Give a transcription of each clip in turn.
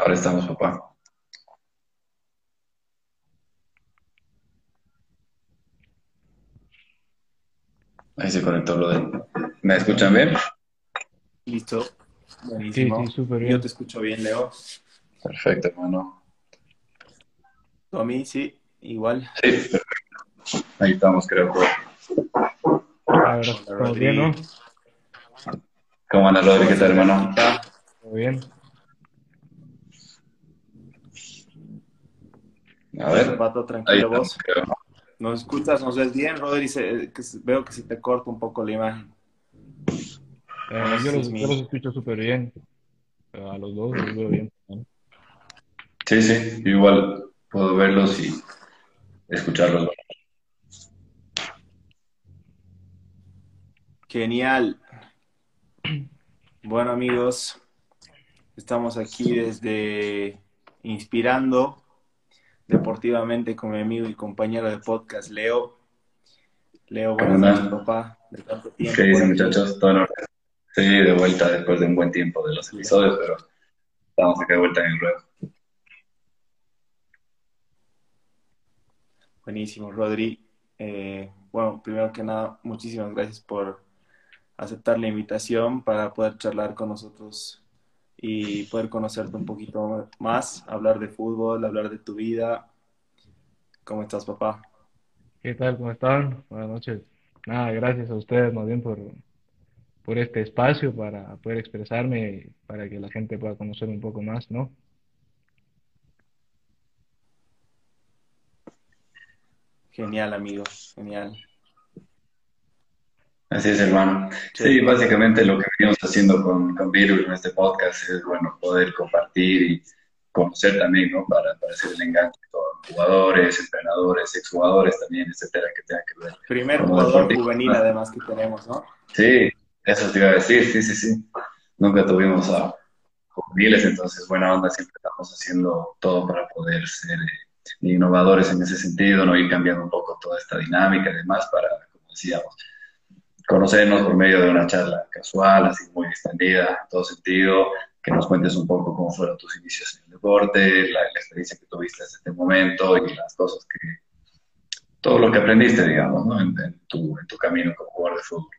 Ahora estamos, papá. Ahí se conectó lo de... ¿Me escuchan bien? Listo. Buenísimo. Sí, sí, súper bien. Yo te escucho bien, Leo. Perfecto, hermano. ¿Tú a mí? Sí, igual. Sí, perfecto. Ahí estamos, creo. A ver, ¿todo bien, no? ¿Cómo andas, Rodri? ¿Qué tal, hermano? ¿Todo bien? A ver. Pato, tranquilo vos. ¿Nos escuchas? ¿Nos ves bien, Rodri? Se- que se- veo que se te corta un poco la imagen. Eh, yo, los, mi- yo los escucho súper bien. Eh, A los dos los veo bien. Sí, sí, yo igual puedo verlos y escucharlos. Genial. Bueno, amigos, estamos aquí desde Inspirando Deportivamente con mi amigo y compañero de podcast, Leo. Leo, buenas ¿Cómo noches, papá. De tanto tiempo. ¿Qué dicen, muchachos? ¿Todo en? Sí, de vuelta después de un buen tiempo de los episodios, pero estamos acá de vuelta en el ruedo. Buenísimo, Rodri. Eh, bueno, primero que nada, muchísimas gracias por aceptar la invitación para poder charlar con nosotros y poder conocerte un poquito más, hablar de fútbol, hablar de tu vida. ¿Cómo estás, papá? ¿Qué tal? ¿Cómo están? Buenas noches. Nada, gracias a ustedes más bien por, por este espacio para poder expresarme y para que la gente pueda conocer un poco más, ¿no? Genial, amigo, genial. Así es, hermano. Sí, básicamente lo que venimos haciendo con, con Virus en este podcast es, bueno, poder compartir y conocer también, ¿no? Para, para hacer el enganche con jugadores, entrenadores, exjugadores también, etcétera, que tengan que ver. Primer jugador juvenil, además, que tenemos, ¿no? Sí, eso te iba a decir, sí, sí, sí. Nunca tuvimos a juveniles, entonces buena onda, siempre estamos haciendo todo para poder ser eh, innovadores en ese sentido, no ir cambiando un poco toda esta dinámica y demás para, como decíamos, conocernos por medio de una charla casual, así muy distendida, en todo sentido, que nos cuentes un poco cómo fueron tus inicios en el deporte, la, experiencia que tuviste hasta este momento y las cosas que, todo lo que aprendiste, digamos, ¿no? en, en tu, en tu camino como jugador de fútbol.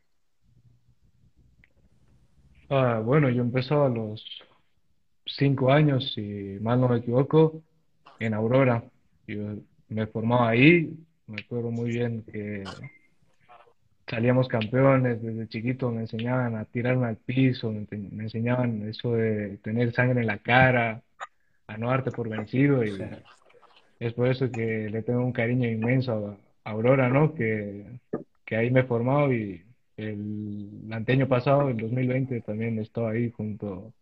Ah, bueno, yo empecé a los cinco años, si mal no me equivoco, en Aurora. Yo me formaba ahí, me acuerdo muy bien que salíamos campeones, desde chiquito me enseñaban a tirarme al piso, me, me enseñaban eso de tener sangre en la cara, a no darte por vencido y es por eso que le tengo un cariño inmenso a Aurora, ¿no? Que, que ahí me he formado y el año pasado, el 2020, también estaba ahí junto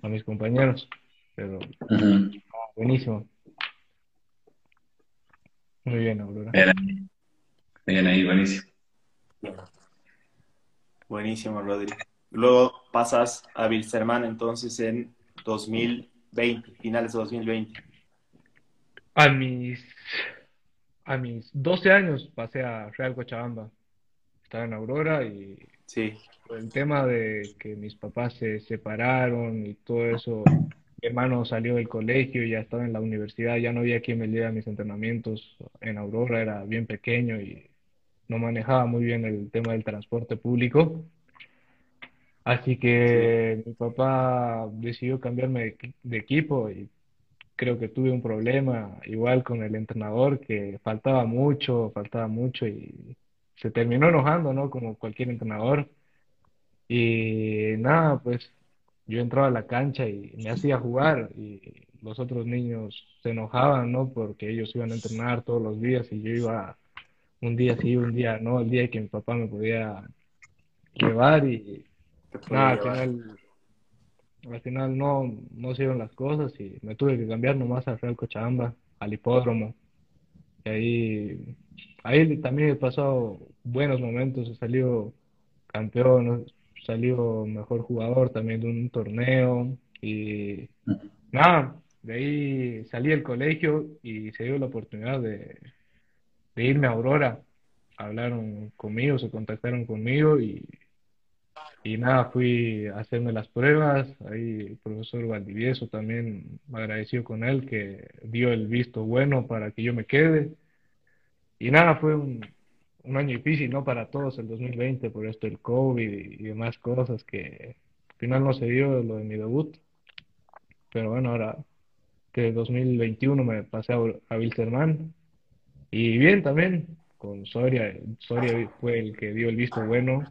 a mis compañeros, pero Ujú. buenísimo. Muy bien, Aurora. Bien ahí, bien ahí, buenísimo. Buenísimo, Rodri. Luego pasas a Wilstermann entonces en 2020, finales de 2020. A mis, a mis 12 años pasé a Real Cochabamba. Estaba en Aurora y Sí, el tema de que mis papás se separaron y todo eso, mi hermano salió del colegio, ya estaba en la universidad, ya no había quien me diera mis entrenamientos en Aurora, era bien pequeño y no manejaba muy bien el tema del transporte público. Así que mi papá decidió cambiarme de, de equipo y creo que tuve un problema igual con el entrenador que faltaba mucho, faltaba mucho y se terminó enojando, ¿no? Como cualquier entrenador. Y nada, pues yo entraba a la cancha y me hacía jugar y los otros niños se enojaban, ¿no? Porque ellos iban a entrenar todos los días y yo iba un día sí, un día no, el día que mi papá me podía llevar y nada, al final, al final no, no se dieron las cosas y me tuve que cambiar nomás al Real Cochabamba, al hipódromo. Y ahí, ahí también he pasado buenos momentos, he salido campeón, he salido mejor jugador también de un torneo y nada, de ahí salí del colegio y se dio la oportunidad de, de irme a Aurora. Hablaron conmigo, se contactaron conmigo y, Y nada, fui a hacerme las pruebas, ahí el profesor Valdivieso también me agradeció con él que dio el visto bueno para que yo me quede. Y nada, fue un, un año difícil, ¿no? Para todos el 2020 por esto el COVID y, demás cosas que al final no se dio lo de mi debut. Pero bueno, ahora que 2021 me pasé a, a Wilstermann y bien también con Soria. Soria fue el que dio el visto bueno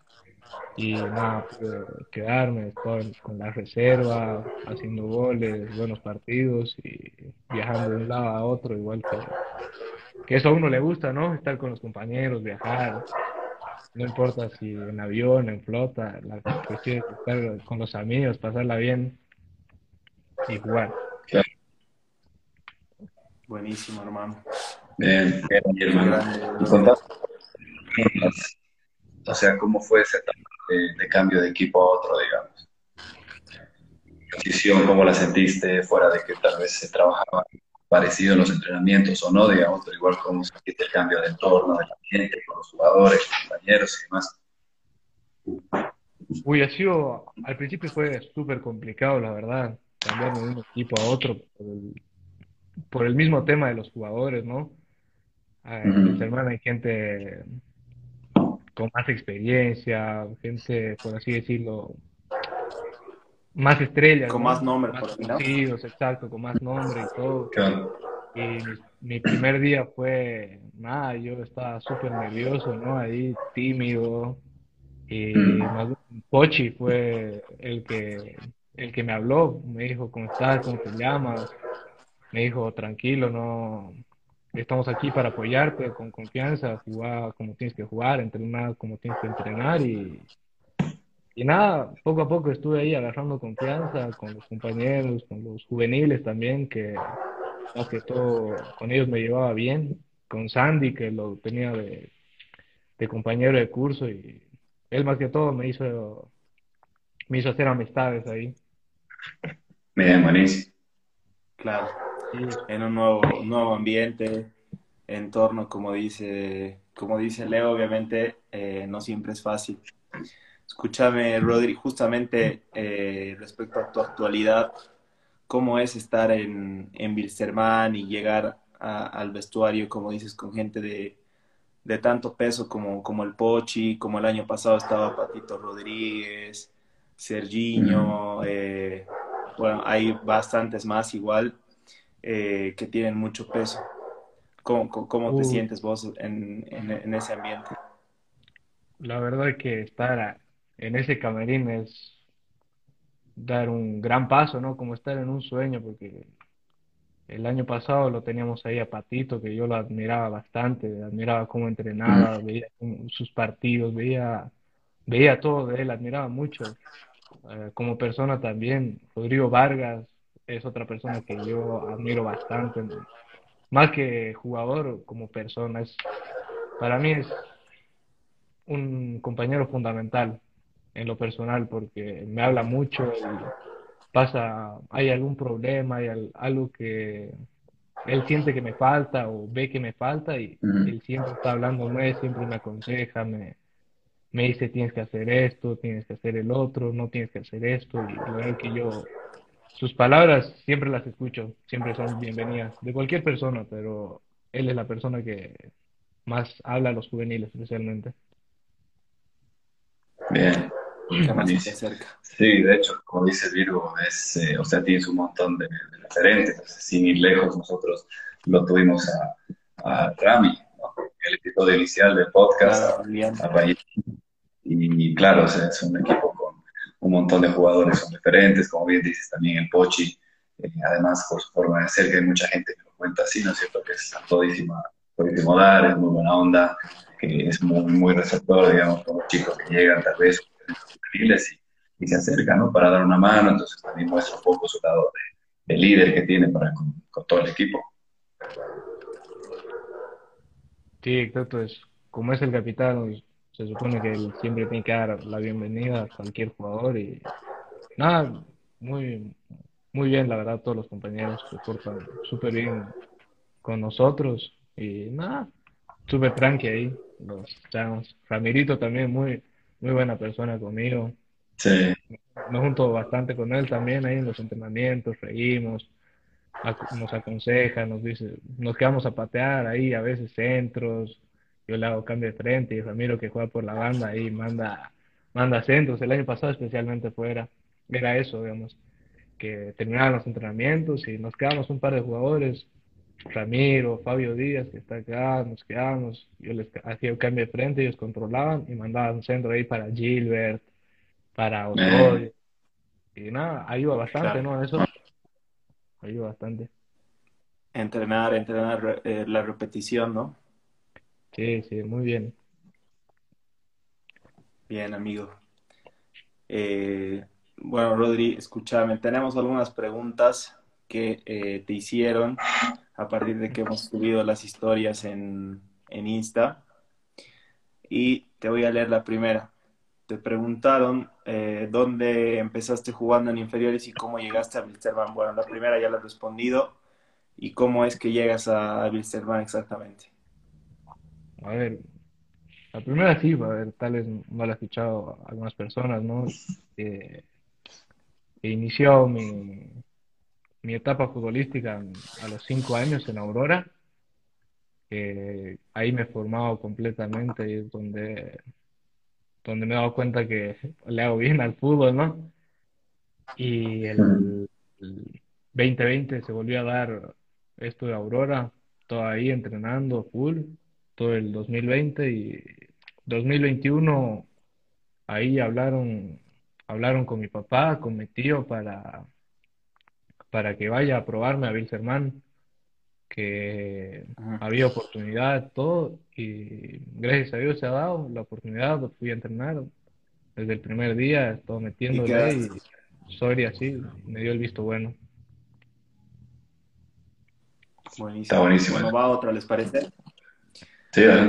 y nada, pude quedarme, estaba con la reserva, haciendo goles, buenos partidos y viajando de un lado a otro, igual que, que eso a uno le gusta, ¿no? Estar con los compañeros, viajar, no importa si en avión, en flota, la cuestión es estar con los amigos, pasarla bien y jugar. Buenísimo, hermano. Bien, bien, hermano. O sea, ¿cómo fue esa etapa de, cambio de equipo a otro, digamos? ¿Posición, cómo la sentiste fuera de que tal vez se trabajaba parecido en los entrenamientos o no, digamos, pero igual cómo sentiste el cambio de entorno, de gente, con los jugadores, compañeros y demás? Uy, ha sido, al principio fue súper complicado, la verdad, cambiar de un equipo a otro por el, por el mismo tema de los jugadores, ¿no? En hermana hay gente con más experiencia, gente, por así decirlo, más estrellas. Con más nombre, más por conocidos, exacto, con más nombre y todo. Y mi, primer día fue, nada, yo estaba súper nervioso, ¿no? Ahí, tímido. Y Pochi fue el que, el que me habló, me dijo, ¿cómo estás? ¿Cómo te llamas? Me dijo, tranquilo, no, estamos aquí para apoyarte con confianza, jugar como tienes que jugar, entrenar como tienes que entrenar y, y nada, poco a poco estuve ahí agarrando confianza con los compañeros, con los juveniles también, que más que todo con ellos me llevaba bien, con Sandy que lo tenía de, de compañero de curso y él más que todo me hizo me hizo hacer amistades ahí. Bien, buenísimo. Claro en un nuevo, nuevo ambiente, entorno, como dice, como dice Leo, obviamente eh, no siempre es fácil. Escúchame, Rodri, justamente eh, respecto a tu actualidad, ¿cómo es estar en, en Wilstermann y llegar al vestuario, como dices, con gente de, de tanto peso como, como el Pochi, como el año pasado estaba Patito Rodríguez, Serginho, eh, bueno, hay bastantes más igual. Eh, que tienen mucho peso. ¿Cómo, cómo te sientes vos en, en, ese ambiente? La verdad es que estar en ese camerín es dar un gran paso, ¿no? Como estar en un sueño, porque el año pasado lo teníamos ahí a Patito, que yo lo admiraba bastante, admiraba cómo entrenaba, veía sus partidos, veía, veía todo de él, admiraba mucho. Eh, como persona también, Rodrigo Vargas, es otra persona que yo admiro bastante, más que jugador, como persona. Es, para mí es un compañero fundamental en lo personal porque me habla mucho y pasa, hay algún problema, hay algo que él siente que me falta o ve que me falta y él siempre está hablando siempre me aconseja, me, me dice tienes que hacer esto, tienes que hacer el otro, no tienes que hacer esto y verdad que yo sus palabras siempre las escucho, siempre son bienvenidas, de cualquier persona, pero él es la persona que más habla a los juveniles especialmente. Bien. Sí, de hecho, como dice Virgo, es, eh, o sea, tienes un montón de, referentes. Sin ir lejos, nosotros lo tuvimos a, Rami, el episodio inicial del podcast, y, claro, o sea, es un equipo un montón de jugadores son referentes, como bien dices también el Pochi, eh, además por su forma de ser, que hay mucha gente que lo cuenta así, ¿no es cierto? Que es todísima, todísimo dar, es muy buena onda, que es muy, muy receptor, digamos, con los chicos que llegan tal vez y, se acercan, ¿no? Para dar una mano, entonces también muestra un poco su lado de, líder que tiene para con, todo el equipo. Sí, exacto, es como es el capitán, se supone que él siempre tiene que dar la bienvenida a cualquier jugador y nada, muy, muy bien, la verdad, todos los compañeros se portan súper bien con nosotros y nada, súper tranqui ahí, los Ramirito también muy, muy buena persona conmigo, Sí. Me junto bastante con él también ahí en los entrenamientos, reímos, nos aconseja, nos dice, nos quedamos a patear ahí, a veces centros, yo le hago cambio de frente y Ramiro que juega por la banda ahí manda, manda centros, el año pasado especialmente fuera, era eso, digamos, que terminaban los entrenamientos y nos quedamos un par de jugadores, Ramiro, Fabio Díaz, que está acá, nos quedamos, yo les hacía el cambio de frente, ellos controlaban y mandaban un centro ahí para Gilbert, para Osorio, y nada, ayuda bastante, ¿no? Eso ayuda bastante. Entrenar, entrenar eh, la repetición, ¿no? Sí, sí, muy bien. Bien, amigo. Eh, bueno, Rodri, escúchame, tenemos algunas preguntas que eh, te hicieron a partir de que hemos subido las historias en, en Insta. Y te voy a leer la primera. Te preguntaron eh, dónde empezaste jugando en inferiores y cómo llegaste a Wilstermann. Bueno, la primera ya la he respondido. ¿Y cómo es que llegas a Wilstermann exactamente? A ver, la primera sí, a ver, tal vez no la he escuchado algunas personas, ¿no? Eh, inició mi, mi etapa futbolística a los cinco años en Aurora. ahí me he formado completamente y es donde, donde me he dado cuenta que le hago bien al fútbol, ¿no? Y el, el 2020 se volvió a dar esto de Aurora, todo ahí entrenando full todo el 2020 y 2021 ahí hablaron hablaron con mi papá, con mi tío para para que vaya a probarme a Wilserman, que había oportunidad, todo, y gracias a Dios se ha dado la oportunidad, fui a entrenar desde el primer día, todo metiéndole y, y así, me dio el visto bueno. Buenísimo. Está buenísimo. Bueno, va otro, ¿les parece?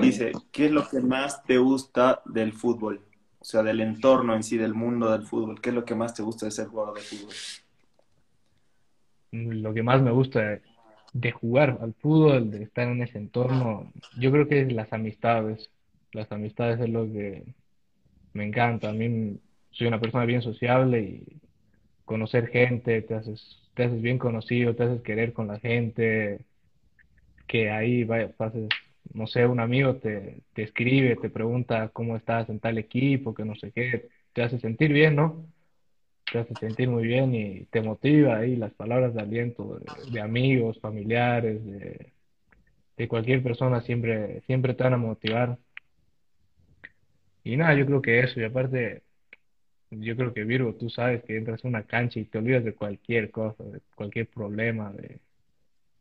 Dice, ¿qué es lo que más te gusta del fútbol? O sea, del entorno en sí, del mundo del fútbol. ¿Qué es lo que más te gusta de ser jugador de fútbol? Lo que más me gusta de jugar al fútbol, de estar en ese entorno, yo creo que es las amistades. Las amistades es lo que me encanta. A mí soy una persona bien sociable y conocer gente, te haces, te haces bien conocido, te haces querer con la gente, que ahí vaya, pases no sé, un amigo te, te escribe, te pregunta cómo estás en tal equipo, que no sé qué, te hace sentir bien, ¿no? Te hace sentir muy bien y te motiva ahí las palabras de aliento de, amigos, familiares, de, de, cualquier persona siempre, siempre te van a motivar. Y nada, yo creo que eso, y aparte, yo creo que Virgo, tú sabes que entras en una cancha y te olvidas de cualquier cosa, de cualquier problema, de,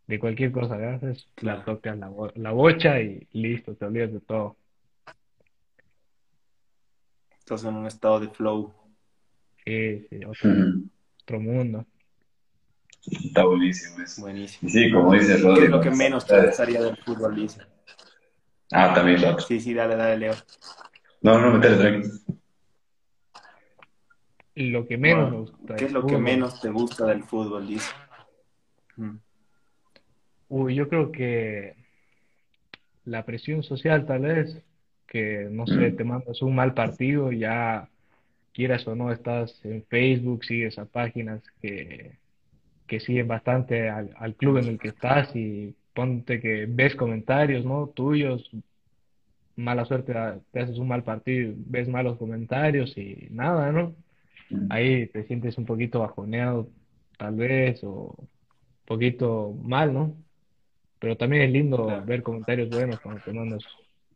de cualquier cosa que haces, la tocas la, la bocha y listo, te olvidas de todo. Estás en un estado de flow. Sí, sí, otro, mundo. Está buenísimo eso. Buenísimo. Sí, como dices, Rodri. ¿Qué es lo que menos te gustaría del fútbol, dice? Ah, también, claro. Sí, sí, dale, dale, Leo. No, no, metele, tranquilo. Lo que menos me gusta. ¿Qué es lo que menos te gusta del fútbol, dice? Mm. Uy, yo creo que la presión social tal vez, que no sé, te mandas un mal partido, ya quieras o no, estás en Facebook, sigues a páginas que, que siguen bastante al, club en el que estás y ponte que ves comentarios, ¿no? Tuyos, mala suerte, te haces un mal partido, ves malos comentarios y nada, ¿no? Ahí te sientes un poquito bajoneado, tal vez, o un poquito mal, ¿no? Pero también es lindo ver comentarios buenos cuando te mandas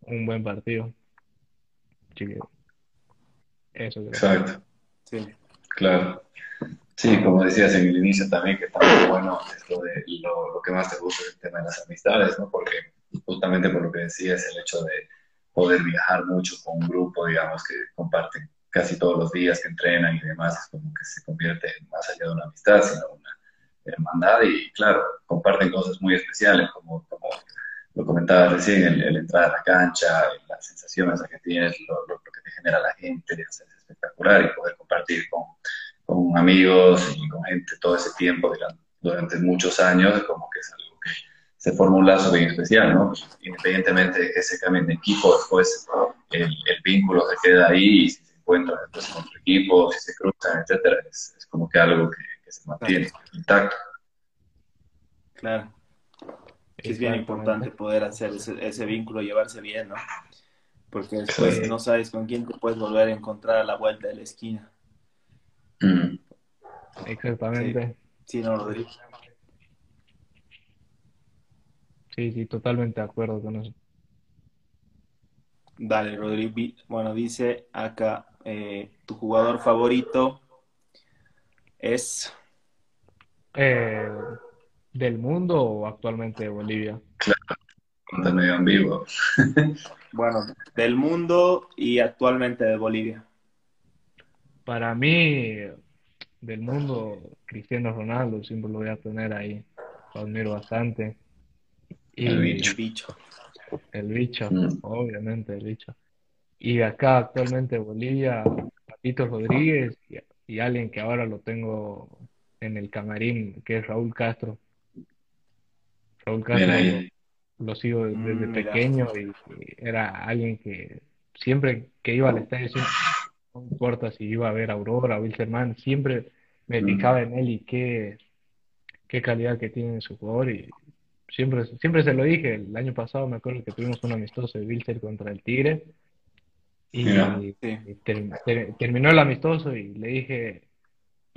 un buen partido. eso Exacto. Sí. Claro. Sí, como decías en el inicio también, que está muy bueno esto de lo, que más te gusta es el tema de las amistades, ¿no? Porque justamente por lo que decías, el hecho de poder viajar mucho con un grupo, digamos, que comparten casi todos los días, que entrenan y demás, es como que se convierte más allá de una amistad, sino una hermandad y claro, comparten cosas muy especiales, como, como lo comentaba recién, el, entrar a la cancha, las sensaciones que tienes, lo, que te genera la gente, es espectacular y poder compartir con, con, amigos y con gente todo ese tiempo durante, muchos años, como que es algo que se forma un lazo bien especial, ¿no? Independientemente de que se cambien de equipo, después el, el, vínculo se queda ahí y si se encuentran después con otro equipo, si se cruzan, etcétera, es como que algo que, que se mantiene intacto. Claro. Sí, es bien importante poder hacer ese, ese vínculo, llevarse bien, ¿no? Porque después Sí. no sabes con quién te puedes volver a encontrar a la vuelta de la esquina. Mm. Exactamente. Sí, no, Rodrigo. Sí, sí, totalmente de acuerdo con eso. Dale, Rodrigo. Bueno, dice acá, eh, tu jugador favorito es... Eh, ¿del mundo o actualmente de Bolivia? Contenido en vivo. Bueno, del mundo y actualmente de Bolivia. Para mí, del mundo, Cristiano Ronaldo, siempre lo voy a tener ahí. Lo admiro bastante. Y El bicho. El bicho. el bicho, Mm. obviamente el bicho. Y acá actualmente Bolivia, Patito Rodríguez y, y alguien que ahora lo tengo en el camarín, que es Raúl Castro. Raúl Castro lo sigo desde Mm, mira. pequeño y, y era alguien que siempre que iba al estadio, siempre, no importa si iba a ver a Aurora o Wilstermann, siempre me Mm. fijaba en él y qué, qué calidad que tiene en su jugador y siempre, siempre se lo dije, el año pasado me acuerdo que tuvimos un amistoso de Wilster contra el Tigre y Mira. Sí. ter- ter- terminó el amistoso y le dije,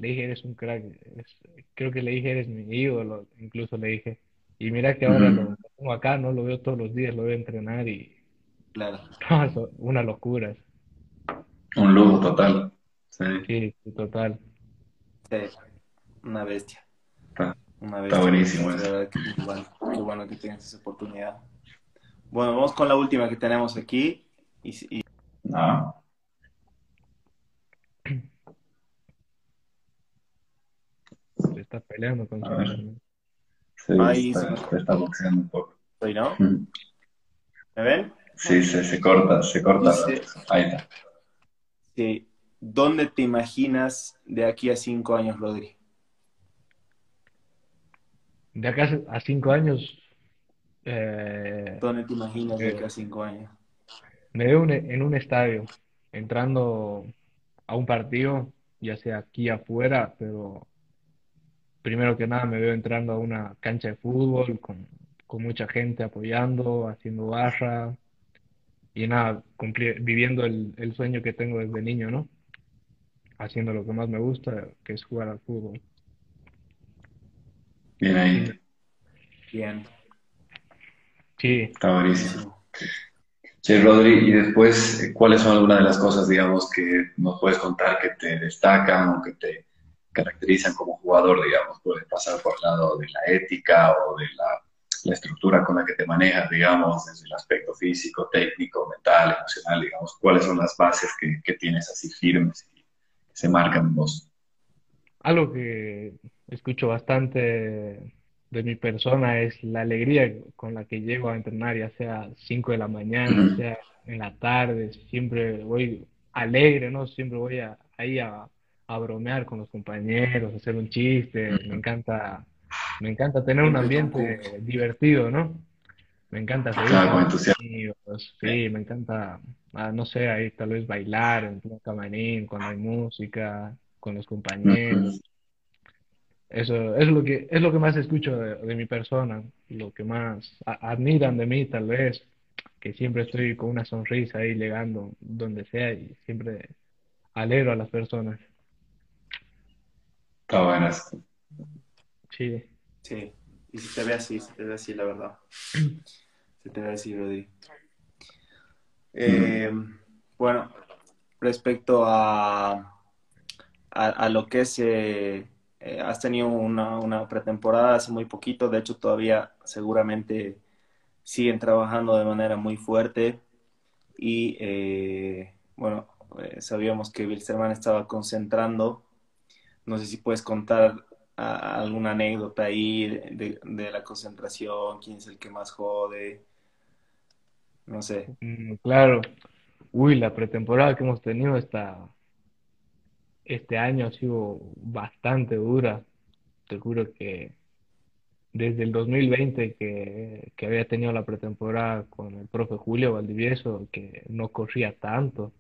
le dije, eres un crack, eres- creo que le dije, eres mi ídolo, incluso le dije, y mira que ahora Ujú. lo tengo acá, no lo veo todos los días, lo veo entrenar y Claro. no, una locura, Un lujo total. Sí, total. Sí. Una bestia. está, Una está bestia. buenísimo De eso. qué bueno, qué bueno que tengas esa oportunidad. Bueno, vamos con la última que tenemos aquí. Y, y- Ah, Se está peleando con su hermano. sí, Ahí está, se- está boxeando un poco. ¿Soy, no? Mm. ¿Me ven? Sí, se, se corta, se corta. Dice- Ahí está. Sí. ¿Dónde te imaginas de aquí a cinco años, Rodri? De acá a cinco años, eh, ¿Dónde te imaginas de aquí a cinco años? me veo un- en un estadio, entrando a un partido, ya sea aquí afuera, pero primero que nada me veo entrando a una cancha de fútbol con, con mucha gente apoyando, haciendo barra y nada, cumplir, viviendo el, el sueño que tengo desde niño, ¿no? Haciendo lo que más me gusta, que es jugar al fútbol. Bien ahí. Bien. Sí, Está buenísimo. Che, Rodri, y después, ¿cuáles son algunas de las cosas, digamos, que nos puedes contar que te destacan o que te caracterizan como jugador, digamos? Puede pasar por el lado de la ética o de la, la estructura con la que te manejas, digamos, desde el aspecto físico, técnico, mental, emocional, digamos. ¿Cuáles son las bases que, que tienes así firmes y que se marcan en vos? Algo que escucho bastante de mi persona es la alegría con la que llego a entrenar, ya sea 5 de la mañana, Ujú. sea en la tarde, siempre voy alegre, ¿no? Siempre voy a- ahí a, a bromear con los compañeros, hacer un chiste, me encanta, me encanta tener un ambiente divertido, ¿no? Me encanta reír Claro, con amigos, sí, me encanta, ah, no sé, ahí tal vez bailar en un camarín, cuando hay música, con los compañeros. Eso, es lo que, es lo que más escucho de, de mi persona, lo que más a- admiran de mí, tal vez, que siempre estoy con una sonrisa ahí llegando donde sea y siempre alegro a las personas. Está buenas. Sí, Sí. Y si te ve así, se te ve así, la verdad. Se te ve así, Rodri. Eh, bueno, respecto a, a, a lo que es, eh, eh, has tenido una, una pretemporada hace muy poquito, de hecho todavía seguramente siguen trabajando de manera muy fuerte y eh, bueno, eh, sabíamos que Wilstermann estaba concentrando, no sé si puedes contar a- alguna anécdota ahí de, de la concentración, quién es el que más jode, no sé. Mm, claro. Uy, la pretemporada que hemos tenido esta, este año ha sido bastante dura. Te juro que desde el 2020 que, que había tenido la pretemporada con el profe Julio Valdivieso, que no corría tanto,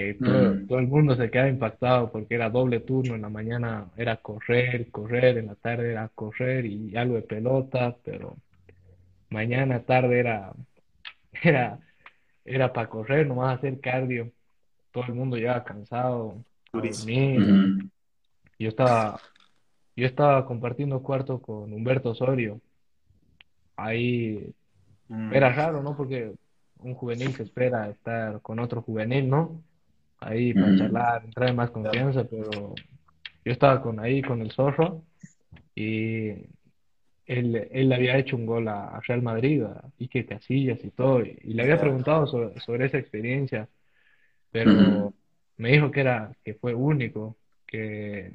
eh, todo, todo, el mundo se quedaba impactado porque era doble turno, en la mañana era correr, correr, en la tarde era correr y algo de pelota, pero mañana, tarde era, era, era para correr, nomás hacer cardio, todo el mundo ya cansado, dormir. Yo estaba, yo estaba compartiendo cuarto con Humberto Osorio, ahí mm. era raro, ¿no? Porque un juvenil se espera estar con otro juvenil, ¿no? Ahí para charlar, entrar en más confianza, pero yo estaba con ahí con el zorro y él, él había hecho un gol a, Real Madrid, a Ike Casillas y todo, y, le había preguntado sobre, esa experiencia, pero me dijo que era, que fue único, que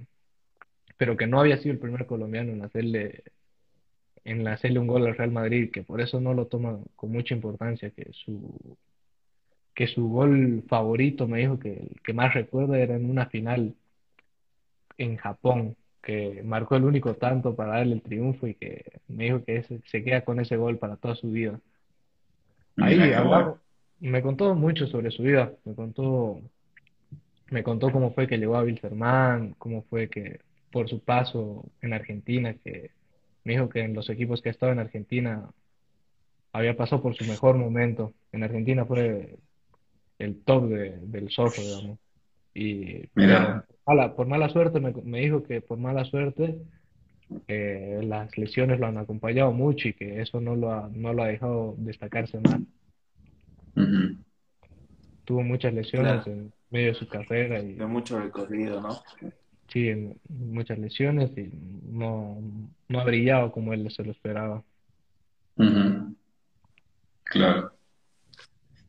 pero que no había sido el primer colombiano en hacerle en hacerle un gol al Real Madrid, que por eso no lo toma con mucha importancia, que su que su gol favorito me dijo que el que más recuerda era en una final en Japón, que marcó el único tanto para darle el triunfo y que me dijo que se queda con ese gol para toda su vida. Ahí me contó mucho sobre su vida, me contó, me contó cómo fue que llegó a Wilstermann, cómo fue que por su paso en Argentina, que me dijo que en los equipos que ha estado en Argentina había pasado por su mejor momento. En Argentina fue el top de, del zorro, digamos. Y Mira. Por, mala, por mala suerte me, me, dijo que por mala suerte eh, las lesiones lo han acompañado mucho y que eso no lo ha, no lo ha dejado destacarse más. Tuvo muchas lesiones en medio de su carrera. Y, de mucho recorrido, ¿no? Sí, muchas lesiones y no, no ha brillado como él se lo esperaba. Claro.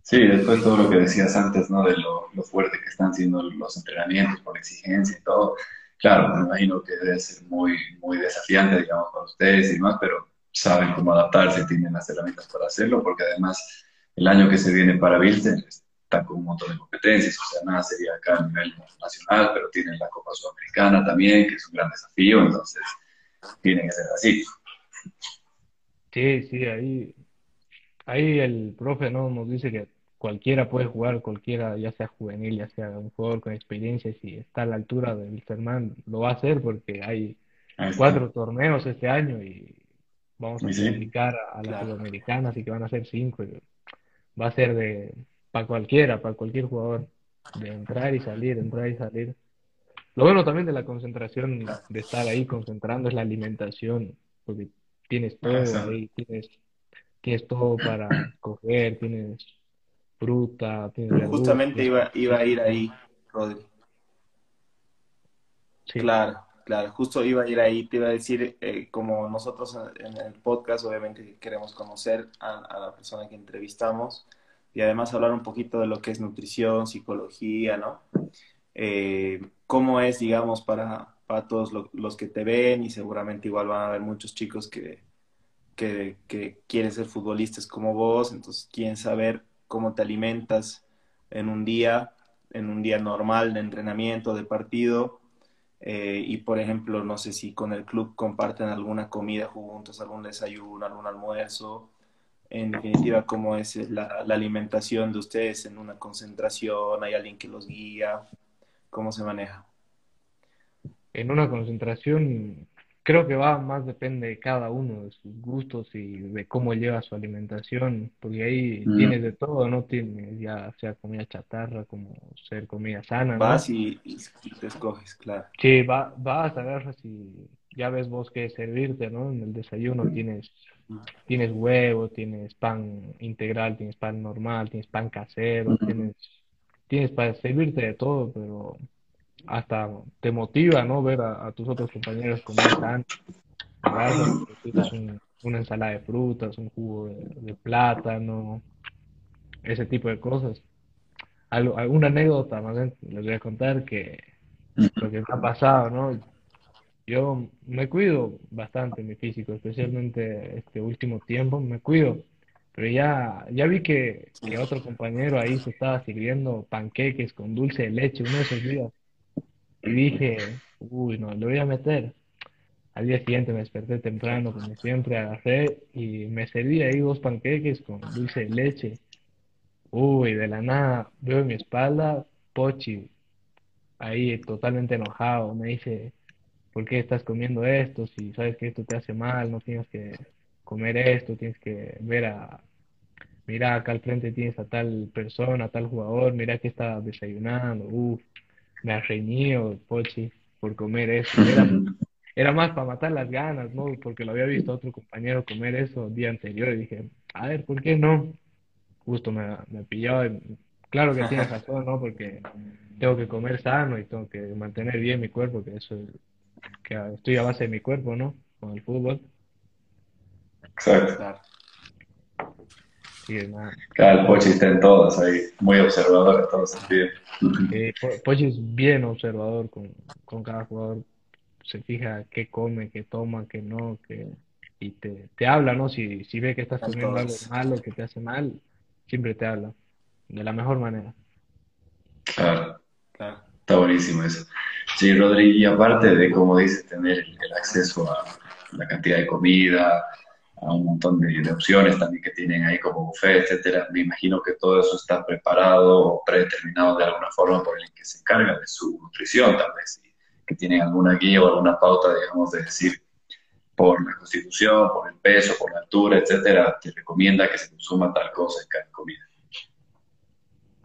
Sí, después todo lo que decías antes, ¿no? De lo, fuerte que están siendo los entrenamientos por exigencia y todo. Claro, me imagino que debe ser muy, muy desafiante, digamos, para ustedes y demás, pero saben cómo adaptarse, tienen las herramientas para hacerlo, porque además el año que se viene para Wilson está con un montón de competencias, o sea, nada sería acá a nivel nacional, pero tienen la Copa Sudamericana también, que es un gran desafío, entonces tienen que ser así. Sí, sí, ahí, ahí el profe no nos dice que cualquiera puede jugar, cualquiera, ya sea juvenil, ya sea un jugador con experiencia, si está a la altura del Wilstermann, lo va a hacer porque hay cuatro torneos este año y vamos a clasificar a, las sudamericanas, así que van a ser cinco. va a ser de para cualquiera, para cualquier jugador, de entrar y salir, entrar y salir. Lo bueno también de la concentración, de estar ahí concentrando, es la alimentación, porque tienes todo ahí, tienes, tienes todo para coger, tienes fruta, Justamente iba, iba a ir ahí, Rodri. Claro, claro, justo iba a ir ahí, te iba a decir, eh, como nosotros en el podcast obviamente queremos conocer a, la persona que entrevistamos y además hablar un poquito de lo que es nutrición, psicología, ¿no? Eh, ¿Cómo es, digamos, para, para todos los que te ven y seguramente igual van a haber muchos chicos que, que, que quieren ser futbolistas como vos, entonces quieren saber cómo te alimentas en un día, en un día normal de entrenamiento, de partido. Eh, y por ejemplo, no sé si con el club comparten alguna comida juntos, algún desayuno, algún almuerzo. En definitiva, cómo es la, la alimentación de ustedes en una concentración, hay alguien que los guía, cómo se maneja. En una concentración creo que va más depende de cada uno, de sus gustos y de cómo lleva su alimentación, porque ahí mm. tienes de todo, ¿no? Tienes ya sea comida chatarra, como ser comida sana, Vas y, te escoges, claro. Sí, va, vas, agarras y ya ves vos qué servirte, ¿no? En el desayuno tienes, tienes huevo, tienes pan integral, tienes pan normal, tienes pan casero, tienes, tienes para servirte de todo, pero hasta te motiva, ¿no? Ver a, tus otros compañeros comer tan un, una ensalada de frutas, un jugo de, plátano, ese tipo de cosas. Algo, alguna anécdota más les voy a contar que lo que me ha pasado, ¿no? Yo me cuido bastante mi físico, especialmente este último tiempo, me cuido, pero ya, ya vi que, que otro compañero ahí se estaba sirviendo panqueques con dulce de leche uno de esos días. Y dije, uy, no, lo voy a meter. Al día siguiente me desperté temprano, como siempre, agarré y me serví ahí dos panqueques con dulce de leche. Uy, de la nada veo mi espalda Pochi, ahí totalmente enojado, me dice, ¿por qué estás comiendo esto? Si sabes que esto te hace mal, no tienes que comer esto, tienes que ver a, mira, acá al frente tienes a tal persona, a tal jugador, mira que está desayunando, uff, me ha reñido Pochi por comer eso. Era, era más para matar las ganas, ¿no? Porque lo había visto a otro compañero comer eso el día anterior y dije, a ver, ¿por qué no? Justo me, me pilló. Claro que tienes razón, ¿no? Porque tengo que comer sano y tengo que mantener bien mi cuerpo, que eso es, que estoy a base de mi cuerpo, ¿no? Con el fútbol. Exacto. Claro, el Pochi está en todos ahí, muy observador en todos sentidos. Eh, Pochi es bien observador con, con cada jugador, se fija qué come, qué toma, qué no, que y te, te habla, ¿no? Si, si ve que estás comiendo algo malo, que te hace mal, siempre te habla, de la mejor manera. Claro, claro. está buenísimo eso. Sí, Rodri, y aparte de, como dices, tener el acceso a la cantidad de comida, a un montón de, opciones también que tienen ahí como buffet, etcétera. Me imagino que todo eso está preparado o predeterminado de alguna forma por el que se encarga de su nutrición, tal vez, que tienen alguna guía o alguna pauta, digamos, de decir por la constitución, por el peso, por la altura, etcétera, te recomienda que se consuma tal cosa en cada comida.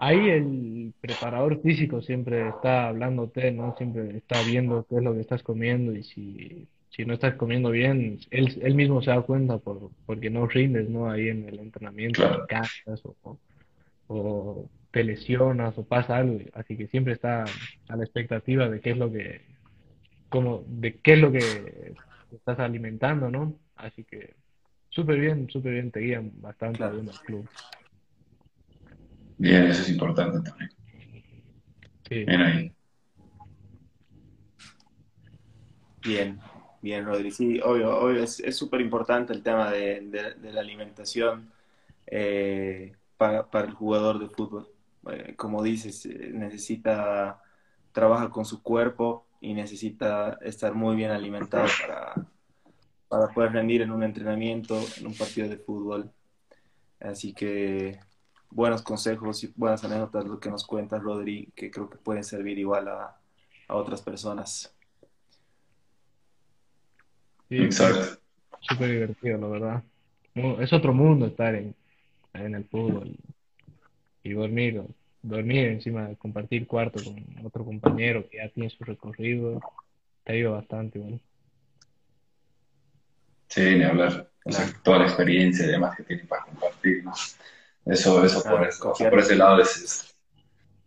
Ahí el preparador físico siempre está hablándote, ¿no? Siempre está viendo qué es lo que estás comiendo y si si no estás comiendo bien, él, él mismo se da cuenta por, porque no rindes, ¿no? Ahí en el entrenamiento, cansas o, o, te lesionas o pasa algo, así que siempre está a la expectativa de qué es lo que, como, de qué es lo que estás alimentando, ¿no? Así que súper bien, súper bien, te guían bastante bien el club. Bien, eso es importante también. Sí. Bien ahí. Bien, Bien, Rodri, sí, obvio, es súper importante el tema de, la alimentación eh, para, el jugador de fútbol. Eh, como dices, eh, necesita, trabaja con su cuerpo y necesita estar muy bien alimentado para, poder rendir en un entrenamiento, en un partido de fútbol. Así que buenos consejos y buenas anécdotas lo que nos cuenta Rodri, que creo que pueden servir igual a otras personas. Exacto. Súper divertido, la verdad. Es otro mundo estar en, en el fútbol y dormir, dormir encima, compartir cuarto con otro compañero que ya tiene su recorrido, te ayuda bastante, bueno. Sí, ni hablar. O sea, toda la experiencia y demás que tiene para compartir, ¿no? Eso, eso, por, eso por ese lado es,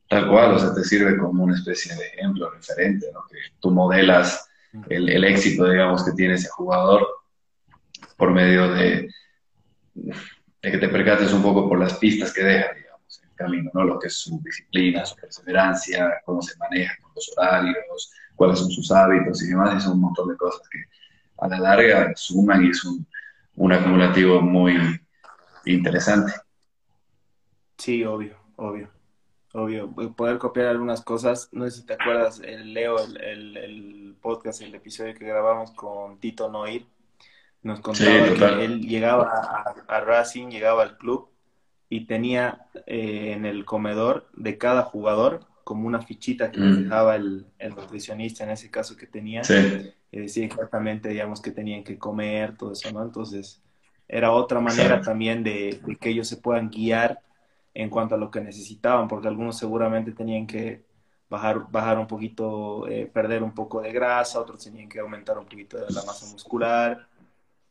tal cual, o sea, te sirve como una especie de ejemplo, referente, ¿no? Que tú modelas el, éxito, digamos, que tiene ese jugador por medio de, de que te percates un poco por las pistas que deja, digamos, en el camino, ¿no? Lo que es su disciplina, su perseverancia, cómo se maneja con los horarios, cuáles son sus hábitos y demás, y son un montón de cosas que a la larga suman y es un, un acumulativo muy interesante. Sí, obvio, obvio obvio, poder copiar algunas cosas. No sé si te acuerdas, el Leo, el, el, podcast, el episodio que grabamos con Tito Noir, nos contaba que él llegaba a, Racing, llegaba al club y tenía eh, en el comedor de cada jugador como una fichita que mm. dejaba el, nutricionista en ese caso que tenía. Y decía exactamente, digamos, que tenían que comer, todo eso, ¿no? Entonces, era otra manera también de, de que ellos se puedan guiar en cuanto a lo que necesitaban, porque algunos seguramente tenían que bajar, bajar un poquito, eh, perder un poco de grasa, otros tenían que aumentar un poquito de la masa muscular.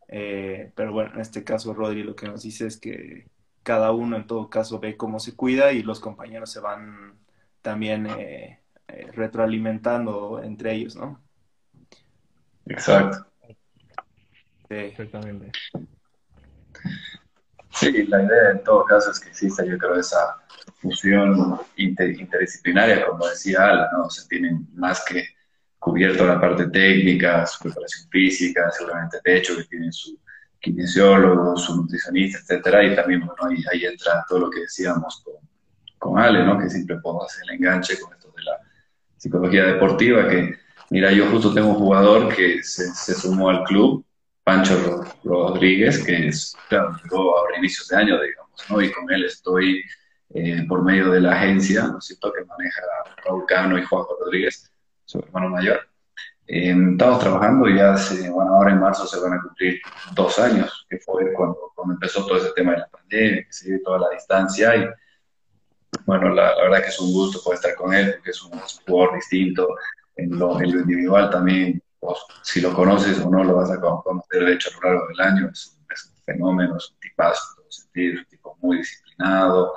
Eh, pero bueno, en este caso Rodri lo que nos dice es que cada uno en todo caso ve cómo se cuida y los compañeros se van también eh, retroalimentando entre ellos, ¿no? Exacto. Sí. Exactamente. Sí, la idea en todo caso es que exista, yo creo, esa fusión interdisciplinaria, como decía Ala, ¿no? se tienen más que cubierto la parte técnica, su preparación física, seguramente de hecho que tienen su kinesiólogo, su nutricionista, etcétera, y también, bueno, ahí, ahí entra todo lo que decíamos con, con Ale, ¿no? Que siempre puedo hacer el enganche con esto de la psicología deportiva, que, mira, yo justo tengo un jugador que se sumó al club Pancho Rodríguez, que es, claro, ahora inicios de año, digamos, ¿no? Y con él estoy eh, por medio de la agencia, ¿no es cierto?, que maneja Raúl Cano y Juanjo Rodríguez, su hermano mayor. Eh, estamos trabajando y ya hace, bueno, ahora en marzo se van a cumplir dos años, que fue cuando, cuando empezó todo ese tema de la pandemia, que toda la distancia y bueno, la, verdad que es un gusto poder estar con él, porque es un, jugador distinto en lo, en lo individual también, si lo conoces o no lo vas a conocer de hecho a lo largo del año, es, es un fenómeno, es un tipazo en todos sentidos, un tipo muy disciplinado,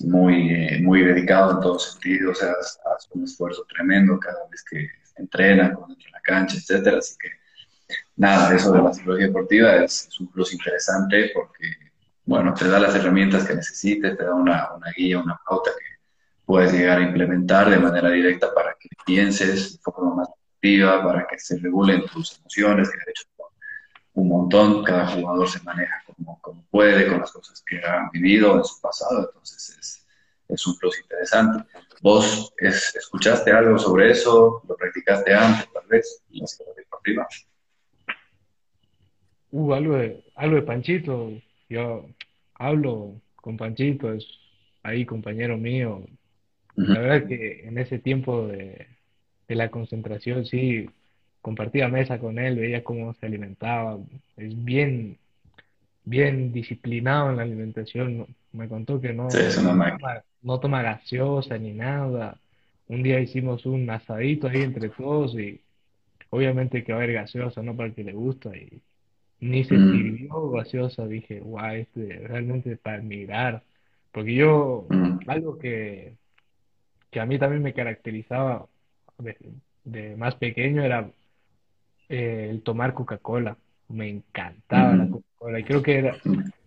muy, eh, muy dedicado en todos sentidos, o sea, hace un esfuerzo tremendo cada vez que entrena, cuando entra en la cancha, etcétera, así que nada, eso de la psicología deportiva es, es un plus interesante porque bueno, te da las herramientas que necesites, te da una, una guía, una pauta que puedes llegar a implementar de manera directa para que pienses de forma más para que se regulen tus emociones, que de hecho un montón, cada jugador se maneja como, como puede, con las cosas que ha vivido en su pasado, entonces es, es un plus interesante. ¿Vos es, escuchaste algo sobre eso? ¿Lo practicaste antes, tal vez, la deportiva? Uh, algo de, algo de Panchito, yo hablo con Panchito, es ahí compañero mío. La verdad que en ese tiempo de, la concentración sí compartía mesa con él, veía cómo se alimentaba, es bien, bien disciplinado en la alimentación. Me contó que no, no, toma, gaseosa ni nada. Un día hicimos un asadito ahí entre todos y obviamente que va a haber gaseosa, ¿no? Para el que le gusta y ni se mm. sirvió gaseosa, dije, guau, este realmente para admirar, porque yo, mm. algo que, que a mí también me caracterizaba de, más pequeño era eh, el tomar Coca-Cola, me encantaba la. Coca-Cola, y creo que era,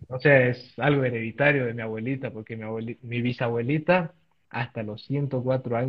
no sé, es algo hereditario de mi abuelita, porque mi, mi bisabuelita, hasta los 104 años,